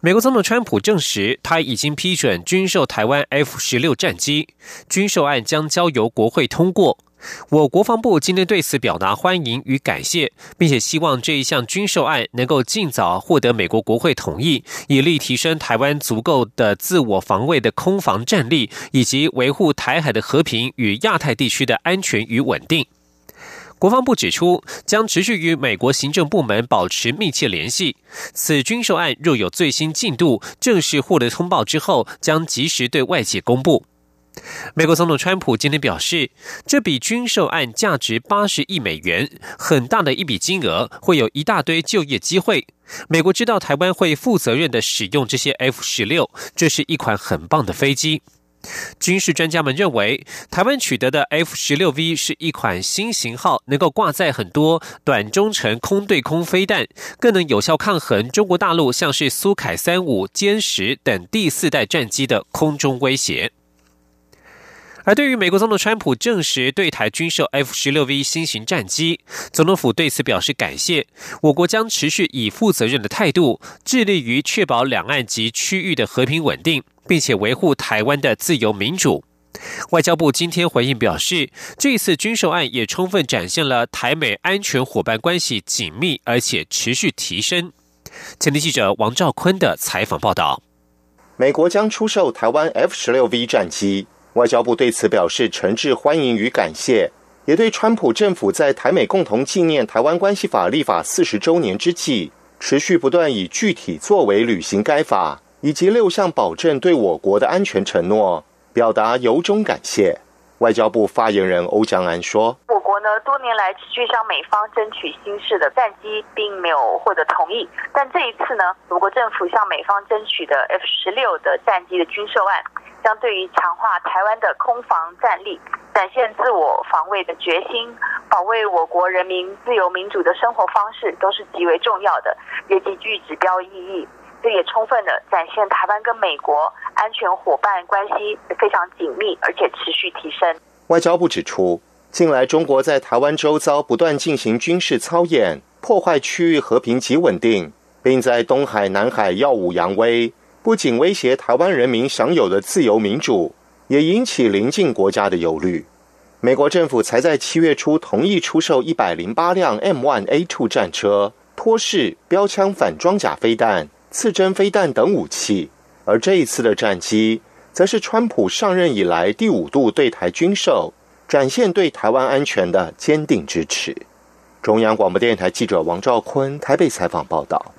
美国总统川普证实，他已经批准军售台湾 F 十六战机，军售案将交由国会通过。我国防部今天对此表达欢迎与感谢，并且希望这一项军售案能够尽早获得美国国会同意，以力提升台湾足够的自我防卫的空防战力，以及维护台海的和平与亚太地区的安全与稳定。国防部指出，将持续与美国行政部门保持密切联系。此军售案若有最新进度，正式获得通报之后，将及时对外界公布。美国总统川普今天表示，这笔军售案价值八十亿美元，很大的一笔金额，会有一大堆就业机会。美国知道台湾会负责任的使用这些 F 十六，这是一款很棒的飞机。军事专家们认为，台湾取得的 F 十六 V 是一款新型号，能够挂载很多短中程空对空飞弹，更能有效抗衡中国大陆像是苏凯三五、歼十等第四代战机的空中威胁。而对于美国总统川普证实对台军售 F 十六 V 新型战机，总统府对此表示感谢。我国将持续以负责任的态度，致力于确保两岸及区域的和平稳定。并且维护台湾的自由民主。外交部今天回应表示，这次军售案也充分展现了台美安全伙伴关系紧密而且持续提升。前天记者王兆坤的采访报道：美国将出售台湾 F 十六 V 战机，外交部对此表示诚挚欢迎与感谢，也对川普政府在台美共同纪念台湾关系法立法四十周年之际，持续不断以具体作为履行该法。以及六项保证对我国的安全承诺，表达由衷感谢。外交部发言人欧江安说：“我国呢多年来持续向美方争取新式的战机，并没有获得同意。但这一次呢，我国政府向美方争取的 F 十六的战机的军售案，将对于强化台湾的空防战力、展现自我防卫的决心、保卫我国人民自由民主的生活方式，都是极为重要的，也极具指标意义。”这也充分的展现台湾跟美国安全伙伴关系非常紧密，而且持续提升。外交部指出，近来中国在台湾周遭不断进行军事操演，破坏区域和平及稳定，并在东海、南海耀武扬威，不仅威胁台湾人民享有的自由民主，也引起邻近国家的忧虑。美国政府才在七月初同意出售一百零八辆 M1A2 战车、托式标枪反装甲飞弹。刺针飞弹等武器，而这一次的战机，则是川普上任以来第五度对台军售，展现对台湾安全的坚定支持。中央广播电台记者王兆坤台北采访报道。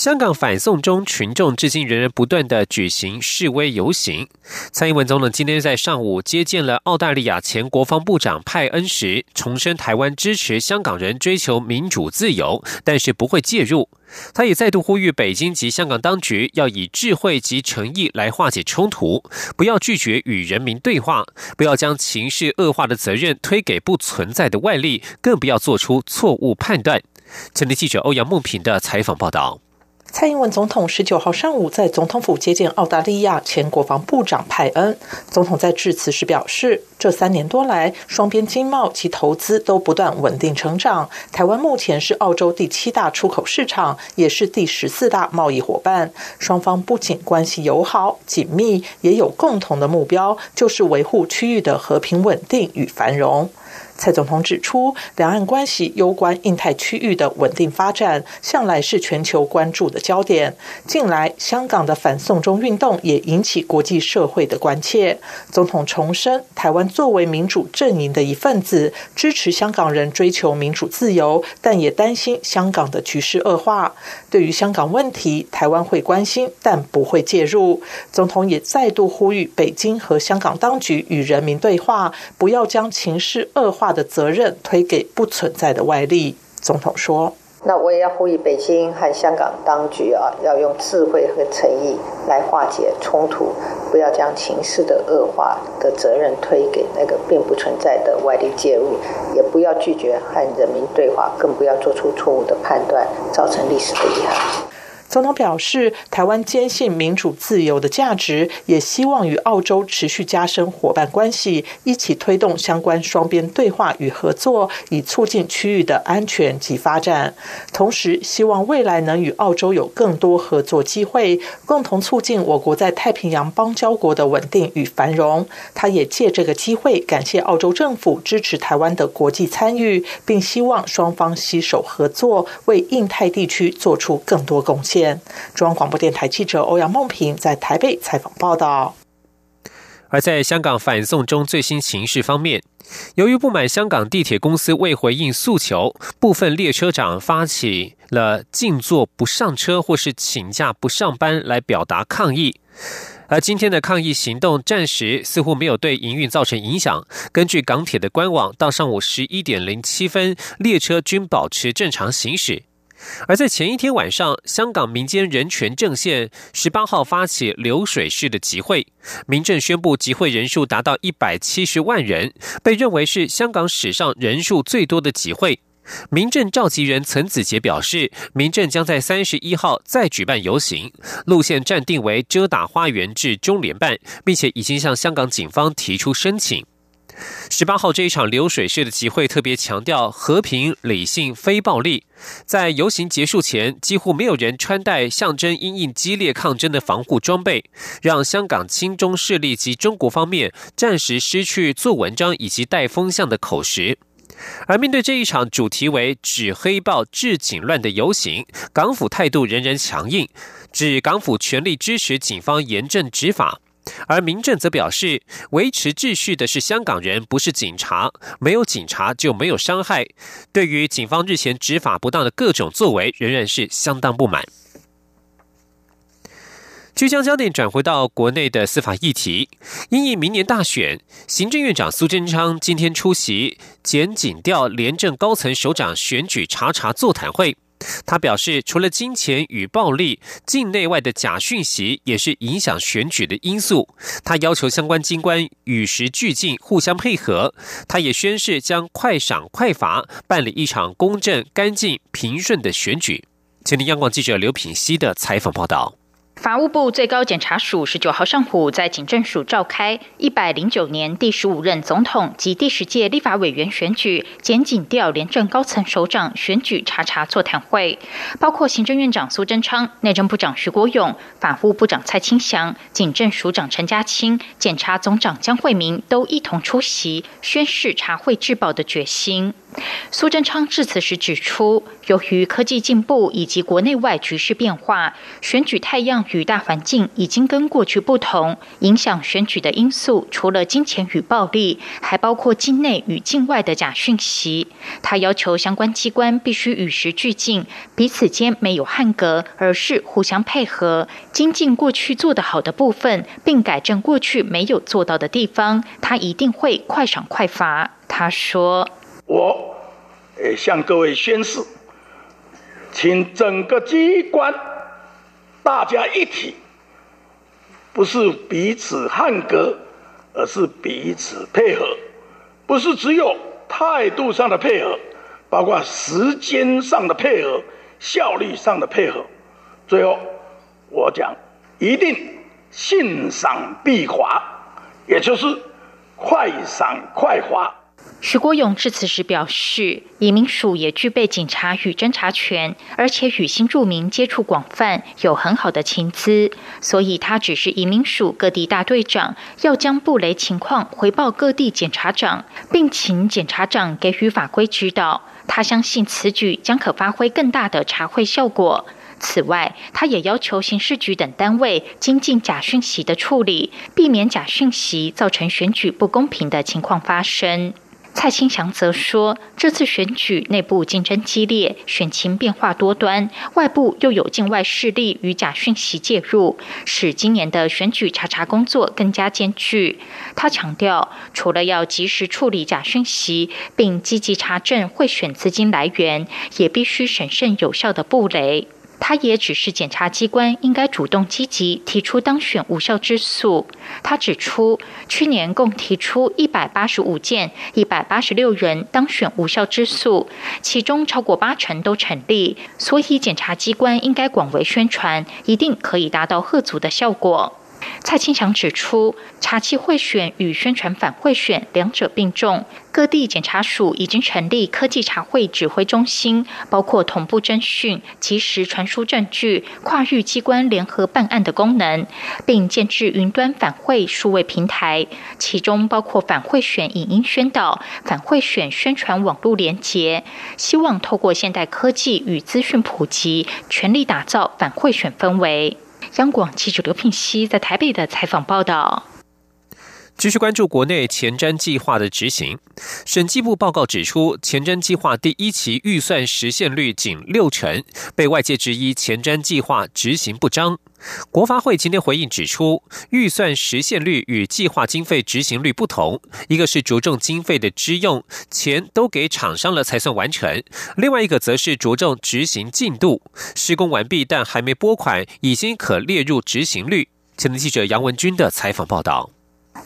香港反送中群众至今仍然不断的举行示威游行。蔡英文总统今天在上午接见了澳大利亚前国防部长派恩时，重申台湾支持香港人追求民主自由，但是不会介入。他也再度呼吁北京及香港当局要以智慧及诚意来化解冲突，不要拒绝与人民对话，不要将情势恶化的责任推给不存在的外力，更不要做出错误判断。前天记者欧阳梦平的采访报道。蔡英文总统十九号上午在总统府接见澳大利亚前国防部长派恩。总统在致辞时表示，这三年多来，双边经贸及投资都不断稳定成长。台湾目前是澳洲第七大出口市场，也是第十四大贸易伙伴。双方不仅关系友好紧密，也有共同的目标，就是维护区域的和平稳定与繁荣。蔡总统指出，两岸关系攸关印太区域的稳定发展，向来是全球关注的焦点。近来，香港的反送中运动也引起国际社会的关切。总统重申，台湾作为民主阵营的一份子，支持香港人追求民主自由，但也担心香港的局势恶化。对于香港问题，台湾会关心，但不会介入。总统也再度呼吁北京和香港当局与人民对话，不要将情势恶化。的责任推给不存在的外力。总统说：“那我也要呼吁北京和香港当局啊，要用智慧和诚意来化解冲突，不要将情势的恶化的责任推给那个并不存在的外力介入，也不要拒绝和人民对话，更不要做出错误的判断，造成历史的遗憾。总统表示，台湾坚信民主自由的价值，也希望与澳洲持续加深伙伴关系，一起推动相关双边对话与合作，以促进区域的安全及发展。同时，希望未来能与澳洲有更多合作机会，共同促进我国在太平洋邦交国的稳定与繁荣。他也借这个机会感谢澳洲政府支持台湾的国际参与，并希望双方携手合作，为印太地区做出更多贡献。中央广播电台记者欧阳梦平在台北采访报道。而在香港反送中最新形势方面，由于不满香港地铁公司未回应诉求，部分列车长发起了静坐不上车或是请假不上班来表达抗议。而今天的抗议行动暂时似乎没有对营运造成影响。根据港铁的官网，到上午十一点零七分，列车均保持正常行驶。而在前一天晚上，香港民间人权阵线十八号发起流水式的集会，民政宣布集会人数达到一百七十万人，被认为是香港史上人数最多的集会。民政召集人岑子杰表示，民政将在三十一号再举办游行，路线暂定为遮打花园至中联办，并且已经向香港警方提出申请。十八号这一场流水式的集会特别强调和平、理性、非暴力。在游行结束前，几乎没有人穿戴象征因应激烈抗争的防护装备，让香港亲中势力及中国方面暂时失去做文章以及带风向的口实。而面对这一场主题为“止黑暴、治警乱”的游行，港府态度仍然强硬，指港府全力支持警方严正执法。而民政则表示，维持秩序的是香港人，不是警察。没有警察就没有伤害。对于警方日前执法不当的各种作为，仍然是相当不满。就将焦点转回到国内的司法议题，因应明年大选，行政院长苏贞昌今天出席检警调廉政高层首长选举查查座谈会。他表示，除了金钱与暴力，境内外的假讯息也是影响选举的因素。他要求相关机关与时俱进，互相配合。他也宣誓将快赏快罚，办理一场公正、干净、平顺的选举。请听央广记者刘品希的采访报道。法务部最高检察署十九号上午在警政署召开一百零九年第十五任总统及第十届立法委员选举检警调廉政高层首长选举查查座谈会，包括行政院长苏贞昌、内政部长徐国勇、法务部长蔡清祥、警政署长陈家清、检察总长江惠民都一同出席，宣誓查会治保的决心。苏贞昌致辞时指出，由于科技进步以及国内外局势变化，选举太阳与大环境已经跟过去不同。影响选举的因素，除了金钱与暴力，还包括境内与境外的假讯息。他要求相关机关必须与时俱进，彼此间没有汉格，而是互相配合，精进过去做得好的部分，并改正过去没有做到的地方。他一定会快赏快罚。他说。我，向各位宣誓，请整个机关大家一体，不是彼此汉格，而是彼此配合，不是只有态度上的配合，包括时间上的配合、效率上的配合。最后，我讲一定信赏必罚，也就是快赏快罚。徐国勇致辞时表示，移民署也具备警察与侦查权，而且与新住民接触广泛，有很好的情资，所以他只是移民署各地大队长，要将布雷情况回报各地检察长，并请检察长给予法规指导。他相信此举将可发挥更大的查会效果。此外，他也要求刑事局等单位精进假讯息的处理，避免假讯息造成选举不公平的情况发生。蔡清祥则说，这次选举内部竞争激烈，选情变化多端，外部又有境外势力与假讯息介入，使今年的选举查查工作更加艰巨。他强调，除了要及时处理假讯息，并积极查证贿选资金来源，也必须审慎有效的布雷。他也指示检察机关应该主动积极提出当选无效之诉。他指出，去年共提出一百八十五件，一百八十六人当选无效之诉，其中超过八成都成立。所以，检察机关应该广为宣传，一定可以达到贺足的效果。蔡清祥指出，查缉贿选与宣传反贿选两者并重。各地检察署已经成立科技查贿指挥中心，包括同步侦讯、及时传输证据、跨域机关联合办案的功能，并建置云端反贿数位平台，其中包括反贿选影音宣导、反贿选宣传网络连结。希望透过现代科技与资讯普及，全力打造反贿选氛围。央广记者刘聘熙在台北的采访报道。继续关注国内前瞻计划的执行。审计部报告指出，前瞻计划第一期预算实现率仅六成，被外界质疑前瞻计划执行不彰。国发会今天回应指出，预算实现率与计划经费执行率不同，一个是着重经费的支用，钱都给厂商了才算完成；另外一个则是着重执行进度，施工完毕但还没拨款，已经可列入执行率。前记者杨文军的采访报道。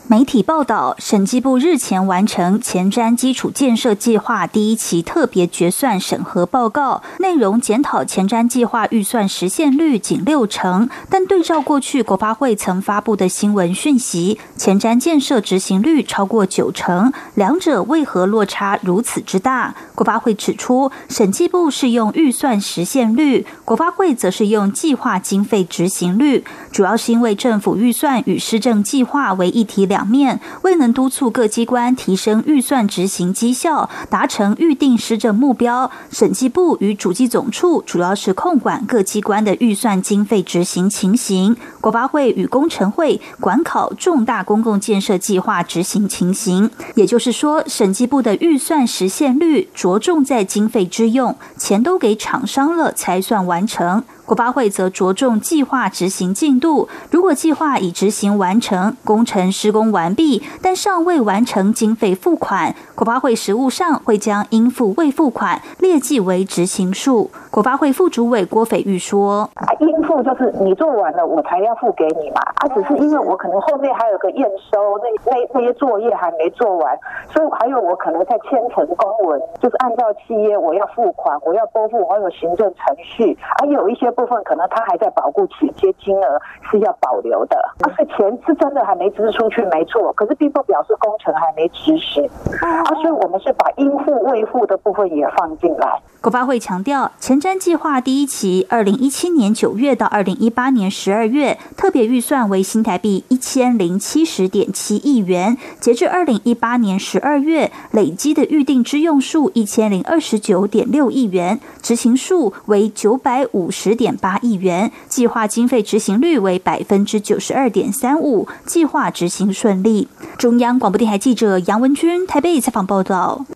媒体报道，审计部日前完成前瞻基础建设计划第一期特别决算审核报告，内容检讨前瞻计划预算实现率仅六成，但对照过去国发会曾发布的新闻讯息，前瞻建设执行率超过九成，两者为何落差如此之大？国发会指出，审计部是用预算实现率，国发会则是用计划经费执行率，主要是因为政府预算与施政计划为一体两。两面未能督促各机关提升预算执行绩效，达成预定施政目标。审计部与主计总处主要是控管各机关的预算经费执行情形，国发会与工程会管考重大公共建设计划执行情形。也就是说，审计部的预算实现率着重在经费之用，钱都给厂商了才算完成。国发会则着重计划执行进度，如果计划已执行完成，工程施工完毕，但尚未完成经费付款，国发会实务上会将应付未付款列计为执行数。国发会副主委郭斐玉说：“应付就是你做完了，我才要付给你嘛。啊，只是因为我可能后面还有个验收，那那那些作业还没做完，所以还有我可能在签成公文，就是按照契约我要付款，我要拨付，我有行政程序，而有一些。”部分可能他还在保护期，些金额是要保留的。啊，是钱是真的还没支出去，没错。可是并不表示工程还没执行。啊，所以我们是把应付未付的部分也放进来。国发会强调，前瞻计划第一期，二零一七年九月到二零一八年十二月，特别预算为新台币一千零七十点七亿元。截至二零一八年十二月，累积的预定支用数一千零二十九点六亿元，执行数为九百五十点。点八亿元，计划经费执行率为百分之九十二点三五，计划执行顺利。中央广播电台记者杨文君台北采访报道。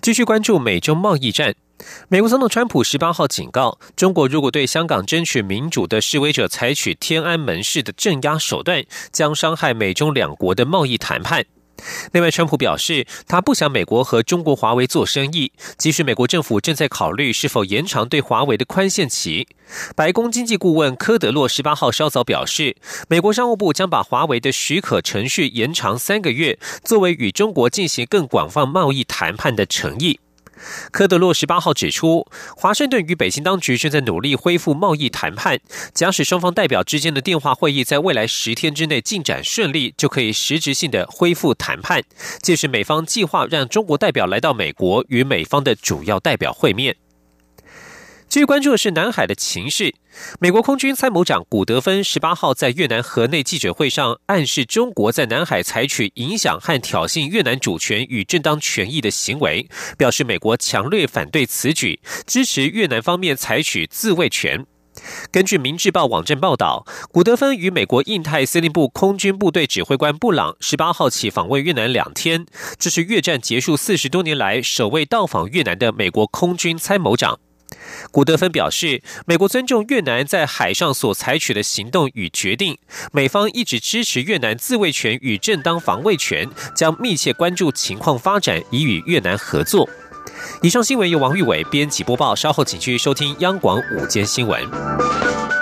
继续关注美中贸易战，美国总统川普十八号警告，中国如果对香港争取民主的示威者采取天安门式的镇压手段，将伤害美中两国的贸易谈判。另外，川普表示，他不想美国和中国华为做生意，即使美国政府正在考虑是否延长对华为的宽限期。白宫经济顾问科德洛十八号稍早表示，美国商务部将把华为的许可程序延长三个月，作为与中国进行更广泛贸易谈判的诚意。科德洛十八号指出，华盛顿与北京当局正在努力恢复贸易谈判，假使双方代表之间的电话会议在未来十天之内进展顺利，就可以实质性的恢复谈判。届时，美方计划让中国代表来到美国与美方的主要代表会面。继续关注的是南海的情势。美国空军参谋长古德芬十八号在越南河内记者会上暗示，中国在南海采取影响和挑衅越南主权与正当权益的行为，表示美国强烈反对此举，支持越南方面采取自卫权。根据《明治报》网站报道，古德芬与美国印太司令部空军部队指挥官布朗十八号起访问越南两天，这是越战结束四十多年来首位到访越南的美国空军参谋长。古德芬表示，美国尊重越南在海上所采取的行动与决定，美方一直支持越南自卫权与正当防卫权，将密切关注情况发展，以与越南合作。以上新闻由王玉伟编辑播报，稍后请继续收听央广午间新闻。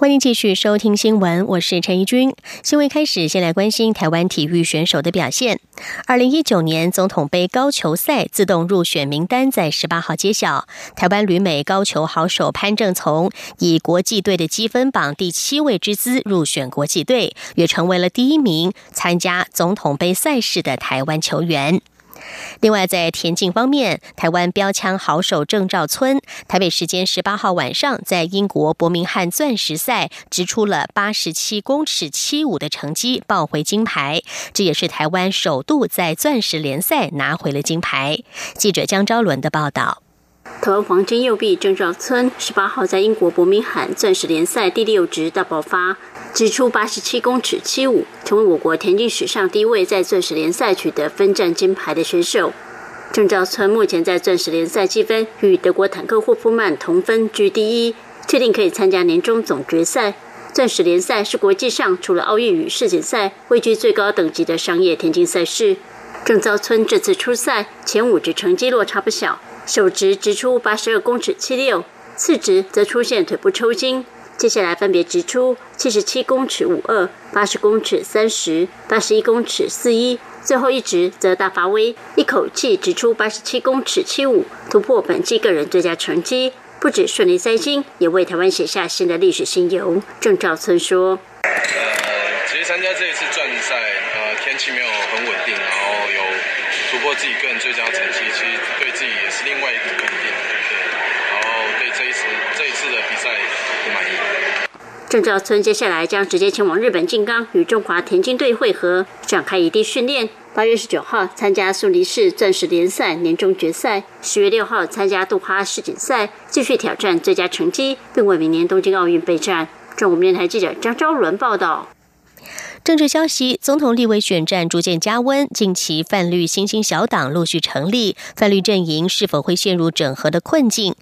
欢迎继续收听新闻，我是陈怡君。新闻开始，先来关心台湾体育选手的表现。二零一九年总统杯高球赛自动入选名单在十八号揭晓，台湾旅美高球好手潘正从以国际队的积分榜第七位之姿入选国际队，也成为了第一名参加总统杯赛事的台湾球员。另外，在田径方面，台湾标枪好手郑兆村，台北时间十八号晚上在英国伯明翰钻石赛，掷出了八十七公尺七五的成绩，抱回金牌。这也是台湾首度在钻石联赛拿回了金牌。记者江昭伦的报道。台湾黄金右臂郑兆村十八号在英国伯明翰钻石联赛第六值大爆发。指出八十七公尺七五，成为我国田径史上第一位在钻石联赛取得分站金牌的选手。郑兆村目前在钻石联赛积分与德国坦克霍夫曼同分居第一，确定可以参加年终总决赛。钻石联赛是国际上除了奥运与世锦赛位居最高等级的商业田径赛事。郑兆村这次出赛前五值成绩落差不小，首值直出八十二公尺七六，次值则出现腿部抽筋。接下来分别直出七十七公尺五二、八十公尺三十、八十一公尺四一，最后一直则大发威，一口气直出八十七公尺七五，突破本季个人最佳成绩，不止顺利塞金，也为台湾写下新的历史新游。郑兆村说：“呃，其实参加这一次转赛，呃，天气没有很稳定，然后有突破自己个人最佳成绩，其实对自己也是另外一个肯定。对，然后对这一次这一次的比赛。”郑兆村接下来将直接前往日本静冈与中华田径队会合，展开异地训练。八月十九号参加苏黎世钻石联赛年终决赛，十月六号参加杜哈世锦赛，继续挑战最佳成绩，并为明年东京奥运备战。中国电台记者张昭伦报道。政治消息：总统立委选战逐渐加温，近期泛绿新兴小党陆续成立，泛绿阵营是否会陷入整合的困境？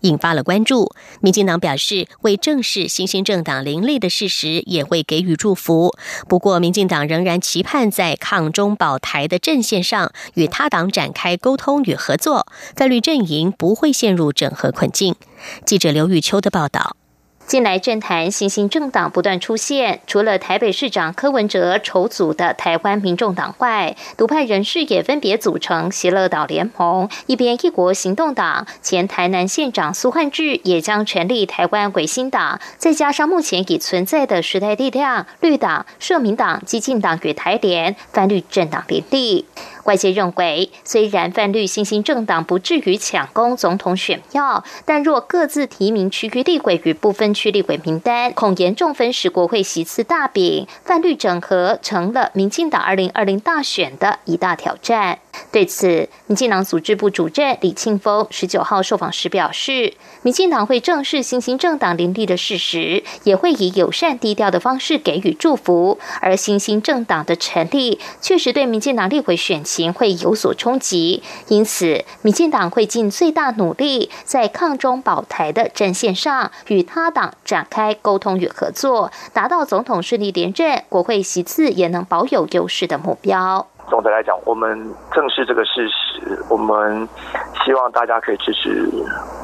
引发了关注。民进党表示，为正视新兴政党林立的事实，也会给予祝福。不过，民进党仍然期盼在抗中保台的阵线上与他党展开沟通与合作，泛绿阵营不会陷入整合困境。记者刘玉秋的报道。近来政坛新兴政党不断出现，除了台北市长柯文哲筹组的台湾民众党外，独派人士也分别组成喜乐岛联盟、一边一国行动党。前台南县长苏焕智也将成立台湾鬼新党，再加上目前已存在的时代力量、绿党、社民党、激进党与台联泛绿政党联立。外界认为，虽然泛绿新兴政党不至于抢攻总统选票，但若各自提名区域立委与不分区立委名单，恐严重分食国会席次大饼。泛绿整合成了民进党二零二零大选的一大挑战。对此，民进党组织部主任李庆峰十九号受访时表示，民进党会正视新兴政党林立的事实，也会以友善低调的方式给予祝福。而新兴政党的成立，确实对民进党立委选情会有所冲击，因此，民进党会尽最大努力，在抗中保台的战线上，与他党展开沟通与合作，达到总统顺利连任、国会席次也能保有优势的目标。总的来讲，我们正视这个事实，我们希望大家可以支持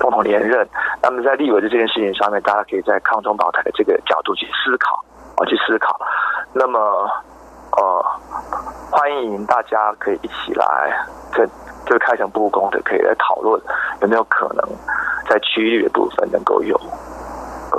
共同连任。那么在立委的这件事情上面，大家可以在抗中保台的这个角度去思考啊，去思考。那么，呃，欢迎大家可以一起来，这就开诚布公的可以来讨论，有没有可能在区域的部分能够有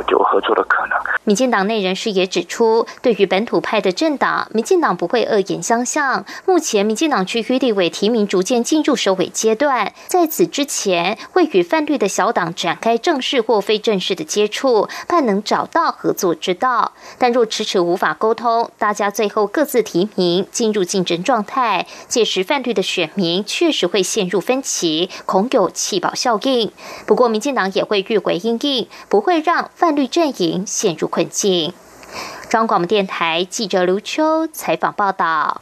有合作的可能。民进党内人士也指出，对于本土派的政党，民进党不会恶言相向。目前，民进党区域立委提名逐渐进入收尾阶段，在此之前，会与泛绿的小党展开正式或非正式的接触，盼能找到合作之道。但若迟迟无法沟通，大家最后各自提名，进入竞争状态，届时泛绿的选民确实会陷入分歧，恐有弃保效应。不过，民进党也会预回应应，不会让泛绿阵营陷入。困境。中广播电台记者刘秋采访报道。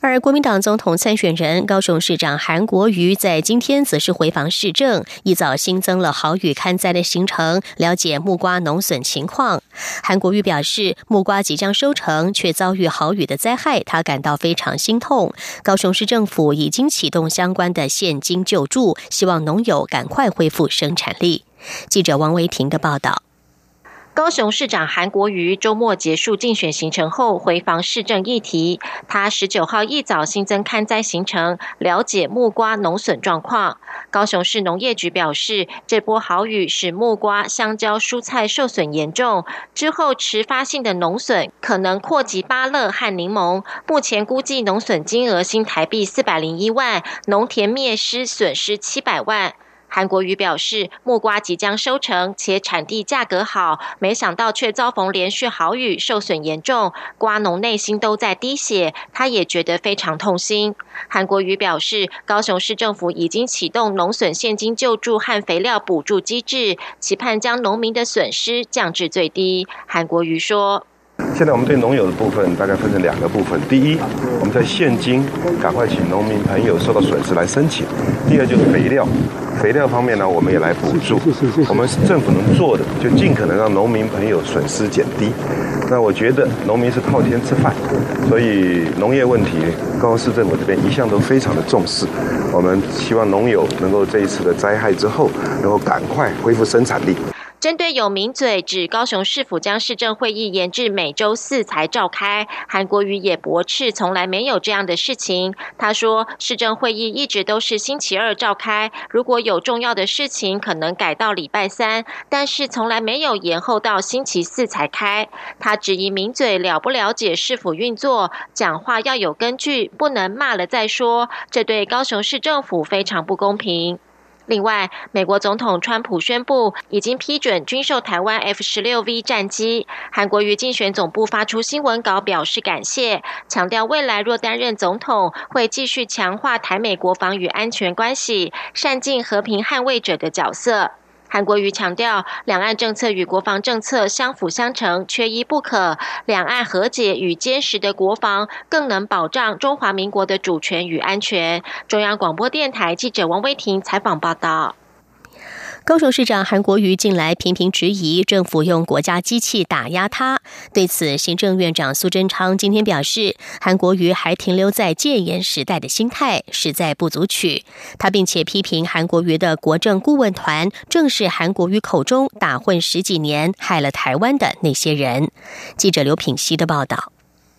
而国民党总统参选人高雄市长韩国瑜在今天则是回访市政，一早新增了好雨看灾的行程，了解木瓜农损情况。韩国瑜表示，木瓜即将收成，却遭遇好雨的灾害，他感到非常心痛。高雄市政府已经启动相关的现金救助，希望农友赶快恢复生产力。记者王维婷的报道。高雄市长韩国瑜周末结束竞选行程后回访市政议题。他十九号一早新增看灾行程，了解木瓜农损状况。高雄市农业局表示，这波好雨使木瓜、香蕉、蔬菜受损严重，之后迟发性的农损可能扩及芭乐和柠檬。目前估计农损金额新台币四百零一万，农田灭失损失七百万。韩国瑜表示，木瓜即将收成，且产地价格好，没想到却遭逢连续好雨，受损严重，瓜农内心都在滴血，他也觉得非常痛心。韩国瑜表示，高雄市政府已经启动农损现金救助和肥料补助机制，期盼将农民的损失降至最低。韩国瑜说。现在我们对农友的部分大概分成两个部分。第一，我们在现金赶快请农民朋友受到损失来申请；第二就是肥料，肥料方面呢，我们也来补助。我们政府能做的，就尽可能让农民朋友损失减低。那我觉得农民是靠天吃饭，所以农业问题，高雄市政府这边一向都非常的重视。我们希望农友能够这一次的灾害之后，能够赶快恢复生产力。针对有名嘴指高雄市府将市政会议延至每周四才召开，韩国瑜也驳斥从来没有这样的事情。他说，市政会议一直都是星期二召开，如果有重要的事情，可能改到礼拜三，但是从来没有延后到星期四才开。他质疑名嘴了不了解市府运作，讲话要有根据，不能骂了再说，这对高雄市政府非常不公平。另外，美国总统川普宣布已经批准军售台湾 F 十六 V 战机。韩国瑜竞选总部发出新闻稿表示感谢，强调未来若担任总统，会继续强化台美国防与安全关系，善尽和平捍卫者的角色。韩国瑜强调，两岸政策与国防政策相辅相成，缺一不可。两岸和解与坚实的国防，更能保障中华民国的主权与安全。中央广播电台记者王威婷采访报道。高雄市长韩国瑜近来频频质疑政府用国家机器打压他，对此，行政院长苏贞昌今天表示，韩国瑜还停留在戒严时代的心态，实在不足取。他并且批评韩国瑜的国政顾问团，正是韩国瑜口中打混十几年、害了台湾的那些人。记者刘品熙的报道。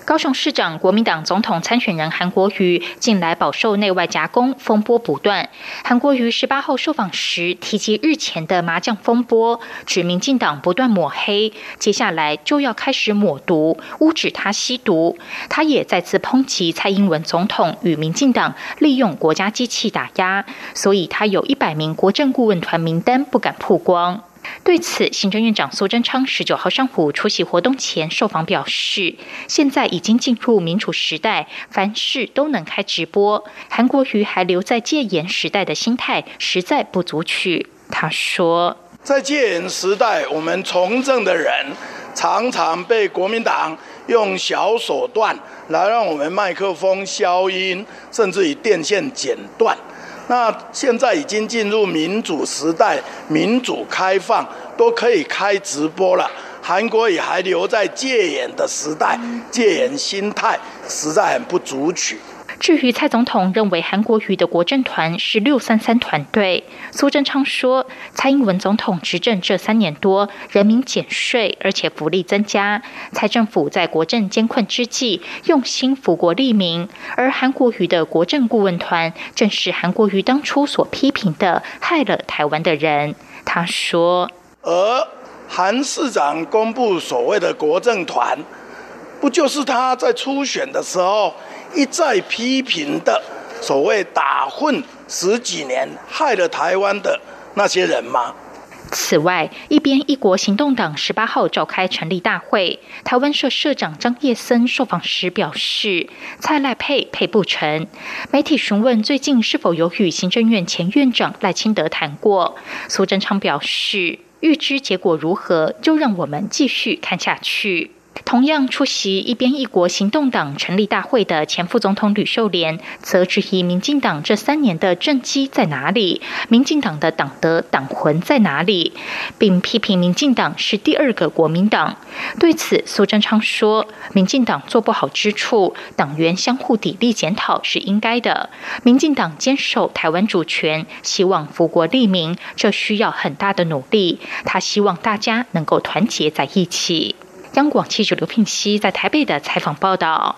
高雄市长、国民党总统参选人韩国瑜近来饱受内外夹攻，风波不断。韩国瑜十八号受访时提及日前的麻将风波，指民进党不断抹黑，接下来就要开始抹毒，污指他吸毒。他也再次抨击蔡英文总统与民进党利用国家机器打压，所以他有一百名国政顾问团名单不敢曝光。对此，行政院长苏贞昌十九号上午出席活动前受访表示，现在已经进入民主时代，凡事都能开直播。韩国瑜还留在戒严时代的心态，实在不足取。他说，在戒严时代，我们从政的人常常被国民党用小手段来让我们麦克风消音，甚至以电线剪断。那现在已经进入民主时代，民主开放都可以开直播了。韩国也还留在戒严的时代，戒严心态实在很不足取。至于蔡总统认为韩国瑜的国政团是六三三团队，苏贞昌说，蔡英文总统执政这三年多，人民减税，而且福利增加，蔡政府在国政艰困之际用心福国利民，而韩国瑜的国政顾问团正是韩国瑜当初所批评的害了台湾的人。他说，而韩市长公布所谓的国政团，不就是他在初选的时候一再批评的所谓打混十几年害了台湾的那些人吗？此外，一边一国行动党十八号召开成立大会，台湾社社长张叶森受访时表示，蔡赖配配不成。媒体询问最近是否有与行政院前院长赖清德谈过，苏贞昌表示，预知结果如何，就让我们继续看下去。同样出席一边一国行动党成立大会的前副总统吕秀莲，则质疑民进党这三年的政绩在哪里？民进党的党德党魂在哪里？并批评民进党是第二个国民党。对此，苏贞昌说：“民进党做不好之处，党员相互砥砺检讨是应该的。民进党坚守台湾主权，希望福国利民，这需要很大的努力。他希望大家能够团结在一起。”央广记者刘聘熙在台北的采访报道。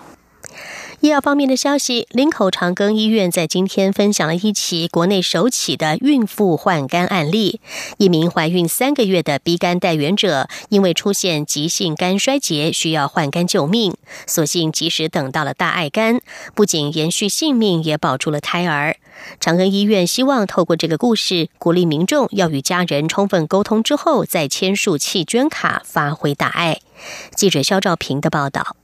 医药方面的消息，林口长庚医院在今天分享了一起国内首起的孕妇换肝案例。一名怀孕三个月的 B 肝带源者，因为出现急性肝衰竭，需要换肝救命，所幸及时等到了大爱肝，不仅延续性命，也保住了胎儿。长庚医院希望透过这个故事，鼓励民众要与家人充分沟通之后，再签署弃捐卡，发挥大爱。记者肖兆平的报道。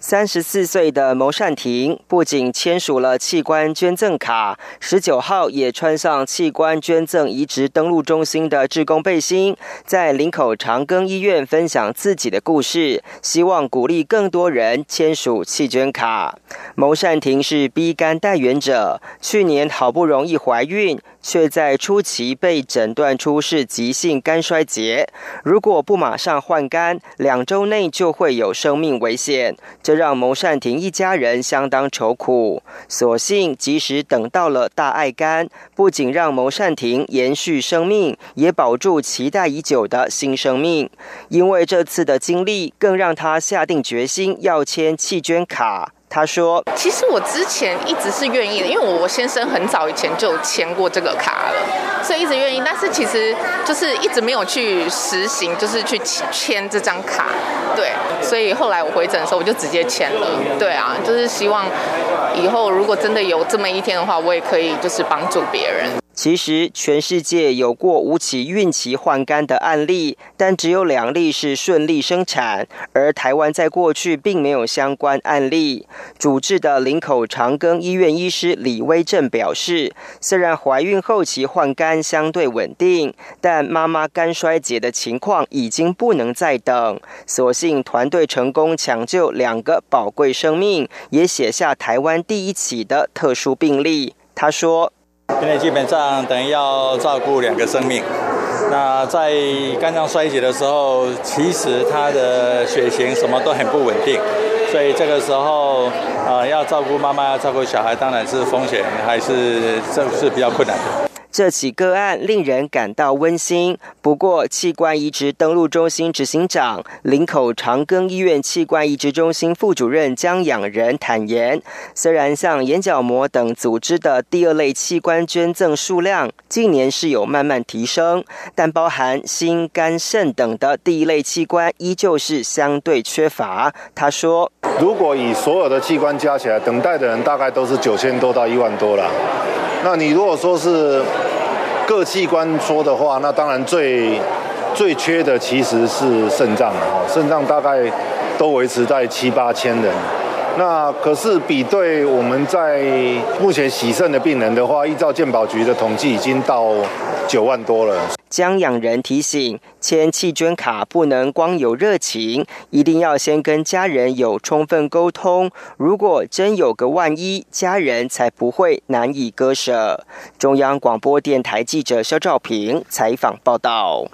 三十四岁的牟善婷不仅签署了器官捐赠卡，十九号也穿上器官捐赠移植登录中心的志工背心，在林口长庚医院分享自己的故事，希望鼓励更多人签署器捐卡。牟善婷是 B 肝代源者，去年好不容易怀孕。却在初期被诊断出是急性肝衰竭，如果不马上换肝，两周内就会有生命危险，这让牟善婷一家人相当愁苦。所幸及时等到了大爱肝，不仅让牟善婷延续生命，也保住期待已久的新生命。因为这次的经历，更让他下定决心要签弃捐卡。他说：“其实我之前一直是愿意的，因为我先生很早以前就签过这个卡了，所以一直愿意。但是其实就是一直没有去实行，就是去签这张卡。对，所以后来我回诊的时候，我就直接签了。对啊，就是希望以后如果真的有这么一天的话，我也可以就是帮助别人。”其实，全世界有过五起孕期换肝的案例，但只有两例是顺利生产。而台湾在过去并没有相关案例。主治的林口长庚医院医师李威正表示，虽然怀孕后期换肝相对稳定，但妈妈肝衰竭的情况已经不能再等。所幸团队成功抢救两个宝贵生命，也写下台湾第一起的特殊病例。他说。现在基本上等于要照顾两个生命，那在肝脏衰竭的时候，其实他的血型什么都很不稳定，所以这个时候，呃，要照顾妈妈，要照顾小孩，当然是风险还是这是比较困难的。这起个案令人感到温馨。不过，器官移植登录中心执行长、林口长庚医院器官移植中心副主任江养仁坦言，虽然像眼角膜等组织的第二类器官捐赠数量近年是有慢慢提升，但包含心、肝、肾等的第一类器官依旧是相对缺乏。他说：“如果以所有的器官加起来，等待的人大概都是九千多到一万多了。”那你如果说是各器官说的话，那当然最最缺的其实是肾脏了哦，肾脏大概都维持在七八千人。那可是比对我们在目前洗肾的病人的话，依照健保局的统计，已经到九万多了。江养人提醒，签弃捐卡不能光有热情，一定要先跟家人有充分沟通。如果真有个万一，家人才不会难以割舍。中央广播电台记者肖兆平采访报道。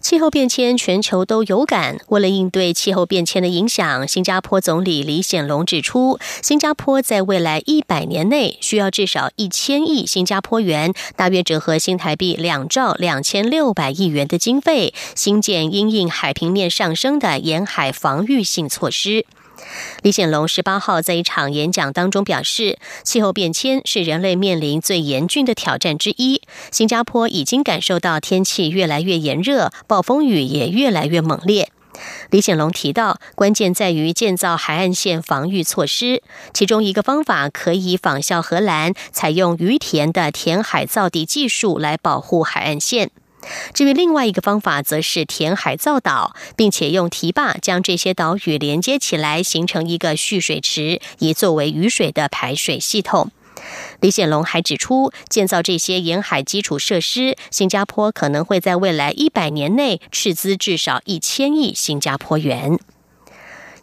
气候变迁，全球都有感。为了应对气候变迁的影响，新加坡总理李显龙指出，新加坡在未来一百年内需要至少一千亿新加坡元，大约折合新台币两兆两千六百亿元的经费，新建因应海平面上升的沿海防御性措施。李显龙十八号在一场演讲当中表示，气候变迁是人类面临最严峻的挑战之一。新加坡已经感受到天气越来越炎热，暴风雨也越来越猛烈。李显龙提到，关键在于建造海岸线防御措施，其中一个方法可以仿效荷兰，采用鱼田的填海造地技术来保护海岸线。至于另外一个方法，则是填海造岛，并且用堤坝将这些岛屿连接起来，形成一个蓄水池，以作为雨水的排水系统。李显龙还指出，建造这些沿海基础设施，新加坡可能会在未来一百年内斥资至少一千亿新加坡元。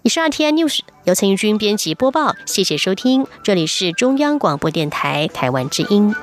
以上 T N News 由陈玉君编辑播报，谢谢收听，这里是中央广播电台台湾之音。